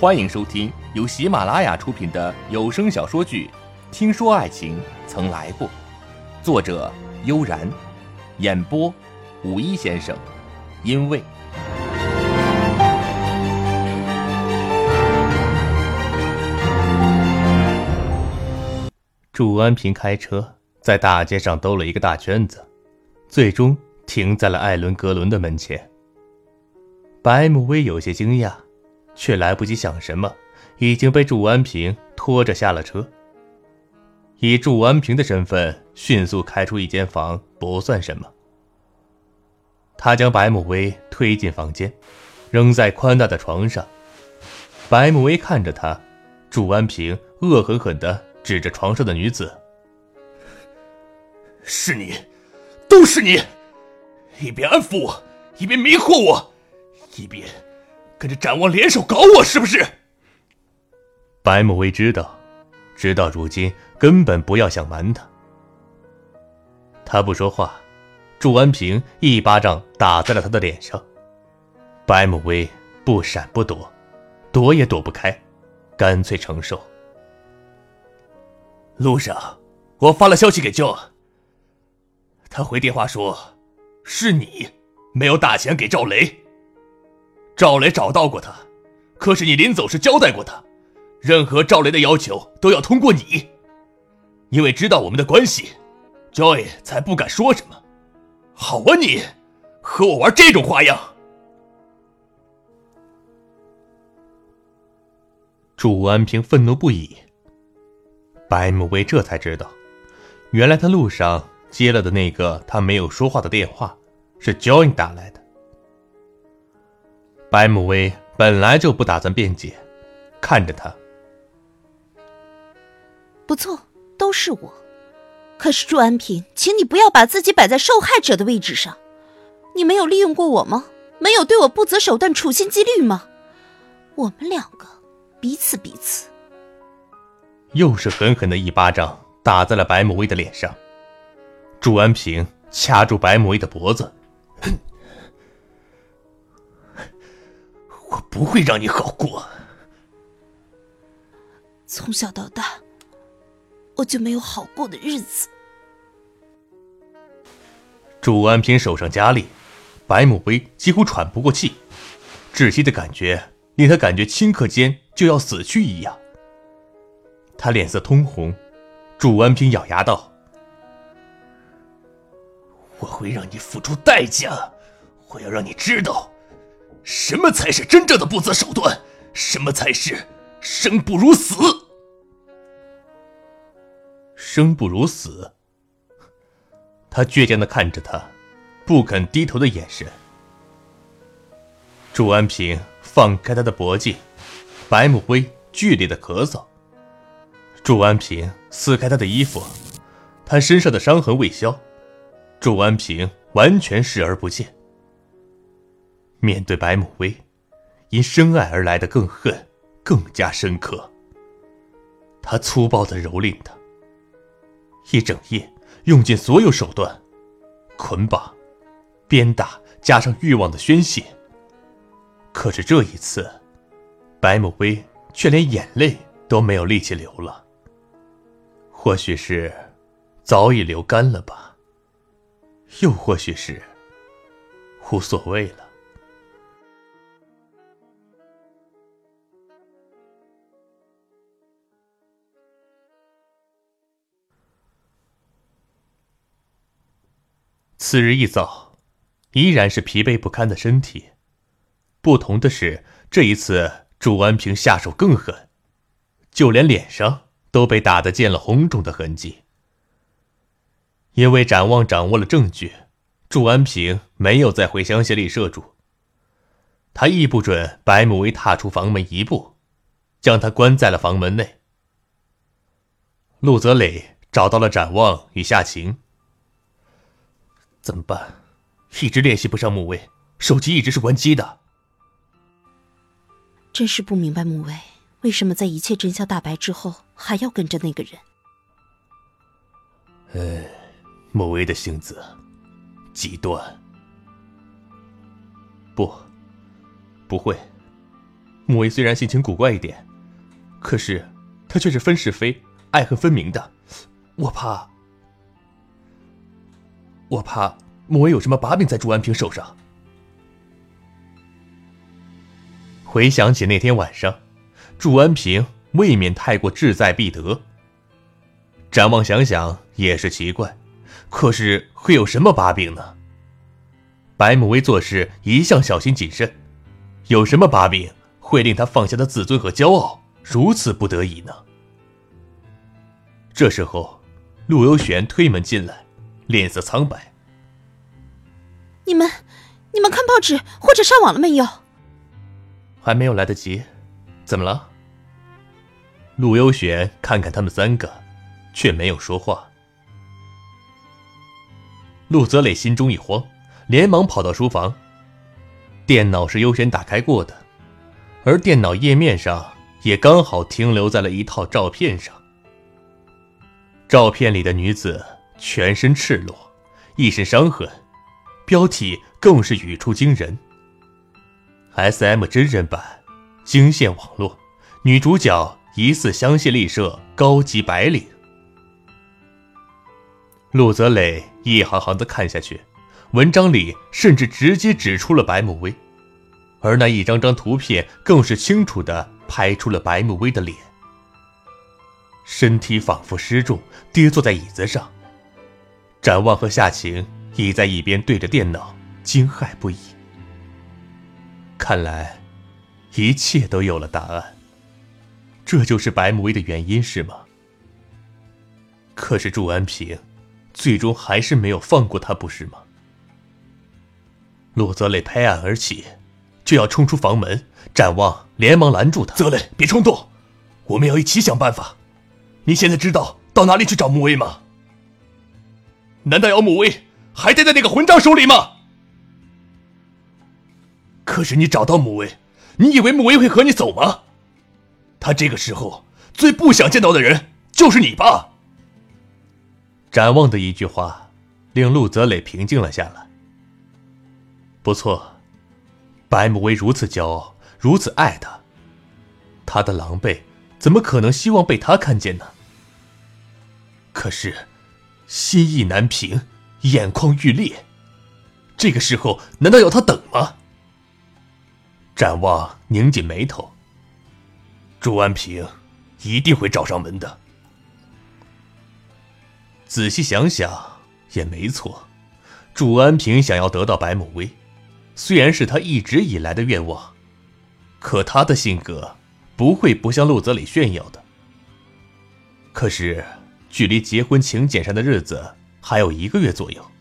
欢迎收听由喜马拉雅出品的有声小说剧《听说爱情曾来过》，作者悠然，演播五一先生，因为祝安平开车在大街上兜了一个大圈子，最终停在了艾伦格伦的门前。白慕薇有些惊讶。却来不及想什么，已经被祝安平拖着下了车。以祝安平的身份迅速开出一间房不算什么。他将白慕薇推进房间，扔在宽大的床上。白慕薇看着他，祝安平恶狠狠地指着床上的女子：“是你，都是你，一边安抚我，一边迷惑我，一边……”跟着展望联手搞我是不是？白慕薇知道，直到如今根本不要想瞒他。他不说话，祝安平一巴掌打在了他的脸上。白慕薇不闪不躲，躲也躲不开，干脆承受。路上我发了消息给舅他回电话说，是你没有打钱给赵雷。赵雷找到过他，可是你临走时交代过他，任何赵雷的要求都要通过你。因为知道我们的关系，Joy 才不敢说什么。好啊，你和我玩这种花样。祝安平愤怒不已。白慕薇这才知道，原来他路上接了的那个他没有说话的电话，是 Joy 打来的。白慕薇本来就不打算辩解，看着他。不错，都是我。可是祝安平，请你不要把自己摆在受害者的位置上。你没有利用过我吗？没有对我不择手段、处心积虑吗？我们两个彼此彼此。又是狠狠的一巴掌打在了白慕薇的脸上。祝安平掐住白慕薇的脖子。我不会让你好过。从小到大，我就没有好过的日子。祝安平手上加力，白慕薇几乎喘不过气，窒息的感觉令他感觉顷刻间就要死去一样。他脸色通红，祝安平咬牙道：“我会让你付出代价，我要让你知道。”什么才是真正的不择手段？什么才是生不如死？生不如死。他倔强的看着他，不肯低头的眼神。祝安平放开他的脖颈，白慕薇剧烈的咳嗽。祝安平撕开他的衣服，他身上的伤痕未消，祝安平完全视而不见。面对白母薇，因深爱而来的更恨更加深刻。他粗暴的蹂躏她，一整夜用尽所有手段，捆绑、鞭打，加上欲望的宣泄。可是这一次，白母薇却连眼泪都没有力气流了。或许是早已流干了吧，又或许是无所谓了。次日一早，依然是疲惫不堪的身体。不同的是，这一次祝安平下手更狠，就连脸上都被打得见了红肿的痕迹。因为展望掌握了证据，祝安平没有再回香榭丽舍住。他亦不准白慕薇踏出房门一步，将他关在了房门内。陆泽磊找到了展望与夏晴。怎么办？一直联系不上穆威，手机一直是关机的。真是不明白穆威为什么在一切真相大白之后还要跟着那个人。哎，穆威的性子极端。不，不会，穆威虽然性情古怪一点，可是他却是分是非、爱恨分明的。我怕，我怕穆威有什么把柄在朱安平手上。回想起那天晚上，祝安平未免太过志在必得。展望想想也是奇怪，可是会有什么把柄呢？白慕薇做事一向小心谨慎，有什么把柄会令他放下的自尊和骄傲如此不得已呢？这时候，陆游玄推门进来，脸色苍白。你们，你们看报纸或者上网了没有？还没有来得及，怎么了？陆悠玄看看他们三个，却没有说话。陆泽磊心中一慌。连忙跑到书房。电脑是优先打开过的，而电脑页面上也刚好停留在了一套照片上。照片里的女子全身赤裸，一身伤痕，标题更是语出惊人：“S.M 真人版，惊现网络，女主角疑似香榭丽舍高级白领。”陆泽磊一行行的看下去。文章里甚至直接指出了白慕薇，而那一张张图片更是清楚的拍出了白慕薇的脸，身体仿佛失重，跌坐在椅子上。展望和夏晴倚在一边对着电脑，惊骇不已。看来，一切都有了答案。这就是白慕薇的原因，是吗？可是祝安平，最终还是没有放过他，不是吗？陆泽磊拍案而起，就要冲出房门。展望连忙拦住他：“泽磊，别冲动，我们要一起想办法。你现在知道到哪里去找穆威吗？难道要穆威还待在那个混账手里吗？可是你找到穆威，你以为穆威会和你走吗？他这个时候最不想见到的人就是你吧？”展望的一句话，令陆泽磊平静了下来。不错，白慕薇如此骄傲，如此爱他，他的狼狈怎么可能希望被他看见呢？可是，心意难平，眼眶欲裂，这个时候难道要他等吗？展望拧紧眉头，朱安平一定会找上门的。仔细想想也没错，朱安平想要得到白慕薇。虽然是他一直以来的愿望，可他的性格不会不向陆泽里炫耀的。可是，距离结婚请柬上的日子还有一个月左右，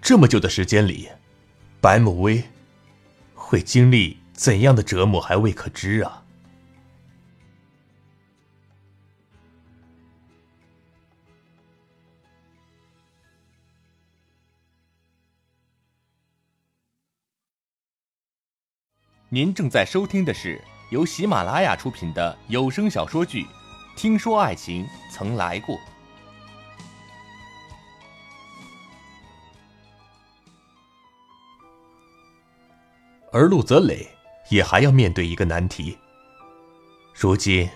这么久的时间里，白慕薇会经历怎样的折磨还未可知啊！您正在收听的是由喜马拉雅出品的有声小说剧《听说爱情曾来过》，而陆泽磊也还要面对一个难题。如今，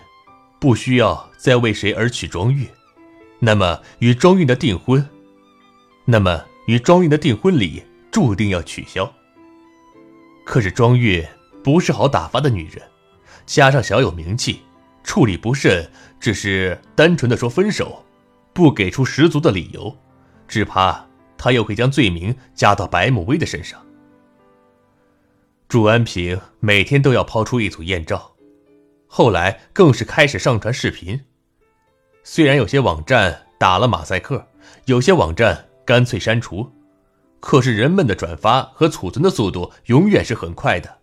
不需要再为谁而娶庄玉，那么与庄玉的订婚，那么与庄玉的订婚礼注定要取消。可是庄玉。不是好打发的女人，加上小有名气，处理不慎，只是单纯的说分手，不给出十足的理由，只怕他又会将罪名加到白慕薇的身上。祝安平每天都要抛出一组艳照，后来更是开始上传视频。虽然有些网站打了马赛克，有些网站干脆删除，可是人们的转发和储存的速度永远是很快的。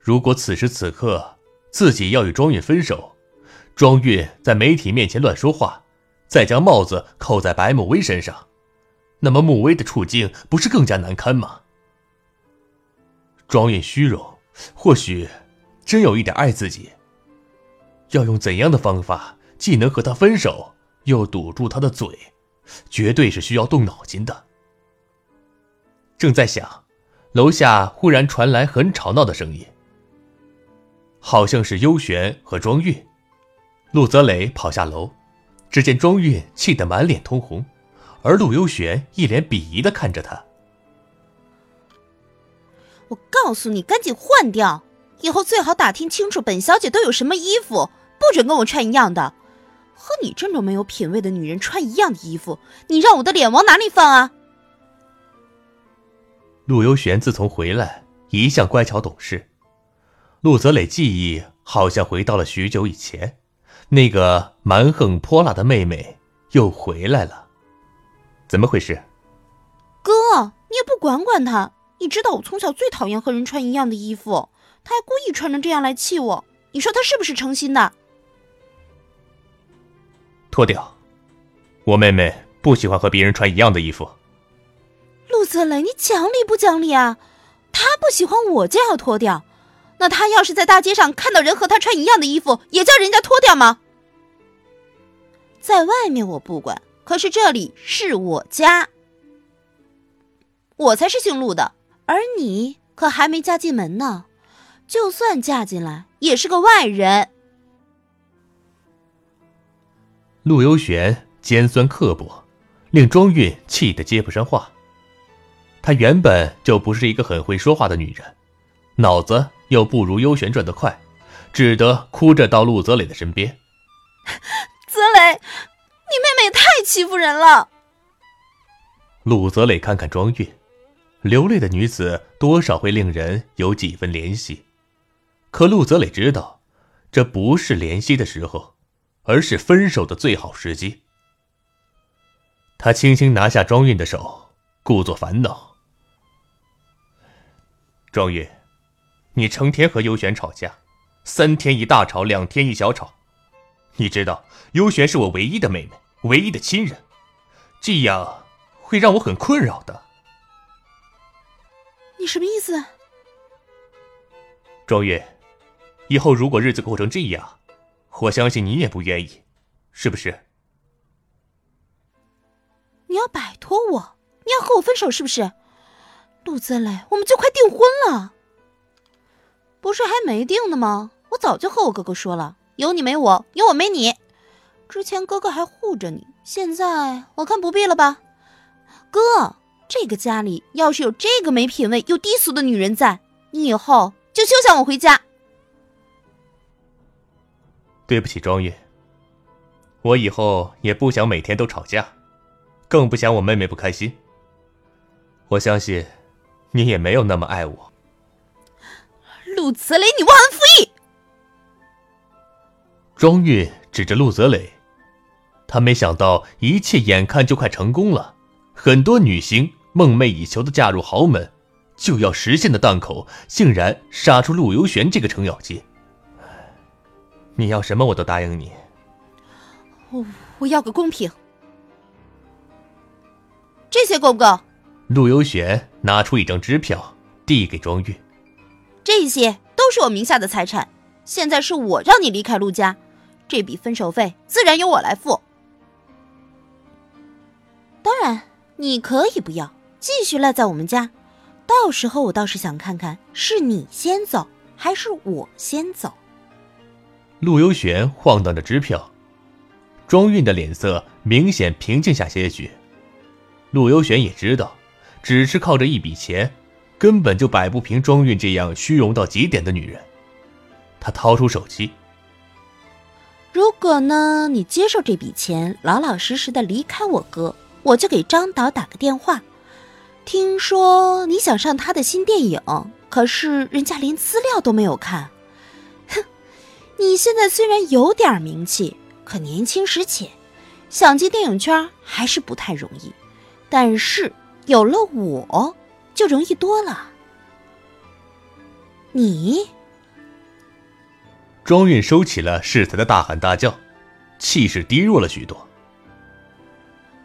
如果此时此刻自己要与庄韵分手，庄韵在媒体面前乱说话，再将帽子扣在白慕薇身上，那么慕薇的处境不是更加难堪吗？庄韵虚荣，或许真有一点爱自己。要用怎样的方法，既能和他分手，又堵住他的嘴，绝对是需要动脑筋的。正在想，楼下忽然传来很吵闹的声音，好像是幽玄和庄韵。陆泽磊跑下楼，只见庄韵气得满脸通红，而陆幽玄一脸鄙夷的看着他。我告诉你，赶紧换掉，以后最好打听清楚本小姐都有什么衣服，不准跟我穿一样的。和你这种没有品位的女人穿一样的衣服，你让我的脸往哪里放啊？陆游玄自从回来，一向乖巧懂事。陆泽磊记忆好像回到了许久以前，那个蛮横泼辣的妹妹又回来了。怎么回事？哥，你也不管管她。你知道我从小最讨厌和人穿一样的衣服，她还故意穿成这样来气我。你说她是不是诚心的？脱掉，我妹妹不喜欢和别人穿一样的衣服。陆泽磊，你讲理不讲理啊？她不喜欢我就要脱掉，那他要是在大街上看到人和他穿一样的衣服，也叫人家脱掉吗？在外面我不管，可是这里是我家，我才是姓陆的。而你可还没嫁进门呢，就算嫁进来，也是个外人。陆悠玄尖酸刻薄，令庄韵气得接不上话。她原本就不是一个很会说话的女人，脑子又不如幽玄转得快，只得哭着到陆泽磊的身边。泽磊，你妹妹也太欺负人了。陆泽磊看看庄韵。流泪的女子多少会令人有几分怜惜，可陆泽磊知道，这不是怜惜的时候，而是分手的最好时机。他轻轻拿下庄韵的手，故作烦恼：“庄韵，你成天和优璇吵架，三天一大吵，两天一小吵。你知道，优璇是我唯一的妹妹，唯一的亲人，这样会让我很困扰的。”你什么意思？庄月，以后如果日子过成这样，我相信你也不愿意，是不是？你要摆脱我，你要和我分手，是不是？陆泽磊，我们就快订婚了。不是还没定呢吗？我早就和我哥哥说了，有你没我，有我没你。之前哥哥还护着你，现在我看不必了吧，哥。这个家里要是有这个没品位又低俗的女人在，你以后就休想我回家。对不起，庄月，我以后也不想每天都吵架，更不想我妹妹不开心。我相信，你也没有那么爱我。陆泽雷，你忘恩负义！庄月指着陆泽磊，他没想到一切眼看就快成功了。很多女星梦寐以求的嫁入豪门，就要实现的档口，竟然杀出陆游玄这个程咬金。你要什么我都答应你。我我要个公平。这些够不够？陆游玄拿出一张支票，递给庄玉。这些都是我名下的财产，现在是我让你离开陆家，这笔分手费自然由我来付。当然。你可以不要继续赖在我们家，到时候我倒是想看看是你先走还是我先走。陆游玄晃荡着支票，庄韵的脸色明显平静下些许。陆游玄也知道，只是靠着一笔钱，根本就摆不平庄韵这样虚荣到极点的女人。他掏出手机，如果呢，你接受这笔钱，老老实实的离开我哥。我就给张导打个电话，听说你想上他的新电影，可是人家连资料都没有看。哼，你现在虽然有点名气，可年轻时浅，想进电影圈还是不太容易。但是有了我，就容易多了。你，庄韵收起了适才的大喊大叫，气势低弱了许多。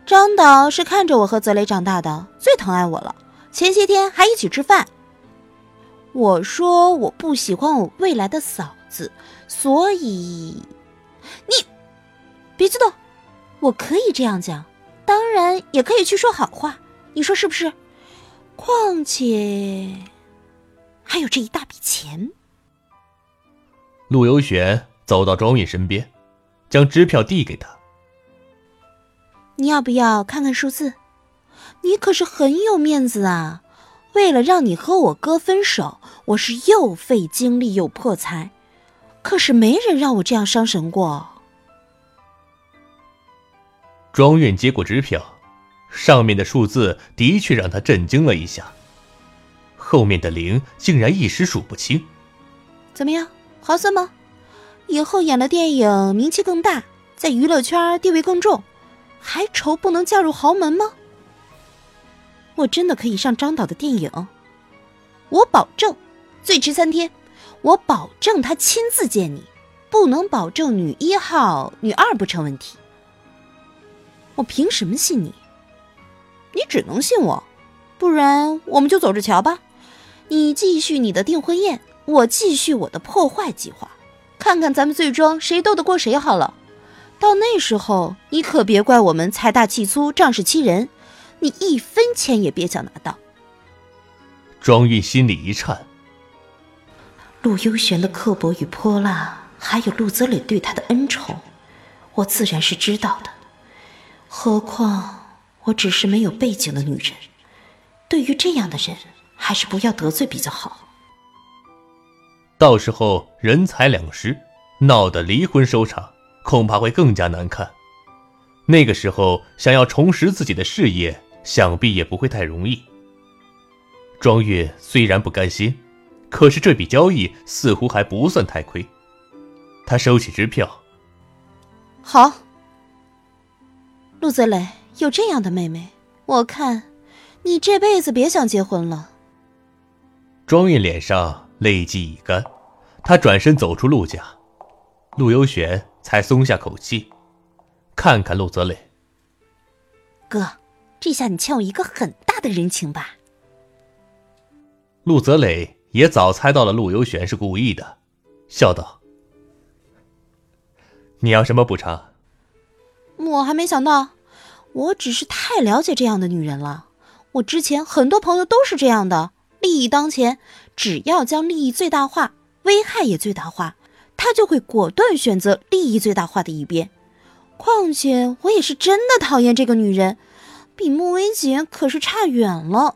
张导是看着我和泽雷长大的，最疼爱我了。前些天还一起吃饭。我说我不喜欢我未来的嫂子，所以你别激动，我可以这样讲，当然也可以去说好话，你说是不是？况且还有这一大笔钱。陆游玄走到庄韵身边，将支票递给他。你要不要看看数字？你可是很有面子啊！为了让你和我哥分手，我是又费精力又破财，可是没人让我这样伤神过。庄韵接过支票，上面的数字的确让他震惊了一下，后面的零竟然一时数不清。怎么样，划算吗？以后演了电影，名气更大，在娱乐圈地位更重，还愁不能嫁入豪门吗？我真的可以上张导的电影，我保证，最迟三天，我保证他亲自见你，不能保证女一号、女二不成问题。我凭什么信你？你只能信我，不然我们就走着瞧吧。你继续你的订婚宴，我继续我的破坏计划，看看咱们最终谁斗得过谁好了。到那时候，你可别怪我们财大气粗、仗势欺人。你一分钱也别想拿到。庄玉心里一颤。陆幽玄的刻薄与泼辣，还有陆泽磊对他的恩宠，我自然是知道的。何况我只是没有背景的女人，对于这样的人，还是不要得罪比较好。到时候人财两失，闹得离婚收场，恐怕会更加难看。那个时候想要重拾自己的事业。想必也不会太容易。庄月虽然不甘心，可是这笔交易似乎还不算太亏。他收起支票。好，陆泽磊有这样的妹妹，我看你这辈子别想结婚了。庄韵脸上泪迹已干，她转身走出陆家，陆游玄才松下口气，看看陆泽磊，哥。这下你欠我一个很大的人情吧？陆泽磊也早猜到了陆游玄是故意的，笑道：“你要什么补偿？”我还没想到，我只是太了解这样的女人了。我之前很多朋友都是这样的，利益当前，只要将利益最大化，危害也最大化，他就会果断选择利益最大化的一边。况且我也是真的讨厌这个女人。比穆薇姐可是差远了。